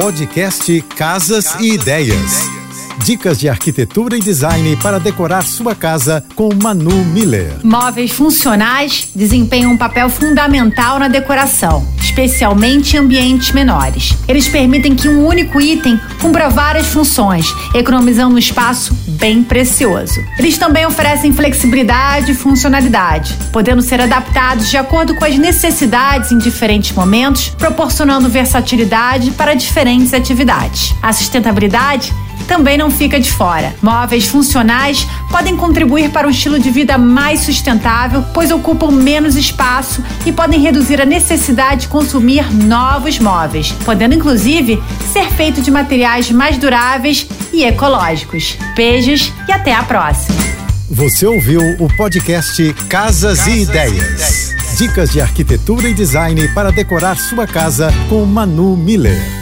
Podcast Casas e Ideias. Dicas de arquitetura e design para decorar sua casa com Manu Miller. Móveis funcionais desempenham um papel fundamental na decoração, especialmente em ambientes menores. Eles permitem que um único item cumpra várias funções, economizando um espaço bem precioso. Eles também oferecem flexibilidade e funcionalidade, podendo ser adaptados de acordo com as necessidades em diferentes momentos, proporcionando versatilidade para diferentes atividades. A sustentabilidade também não fica de fora. Móveis funcionais podem contribuir para um estilo de vida mais sustentável, pois ocupam menos espaço e podem reduzir a necessidade de consumir novos móveis, podendo inclusive ser feito de materiais mais duráveis e ecológicos. Beijos e até a próxima. Você ouviu o podcast Casas, Casas e, Ideias. e Ideias. Dicas de arquitetura e design para decorar sua casa com Manu Miller.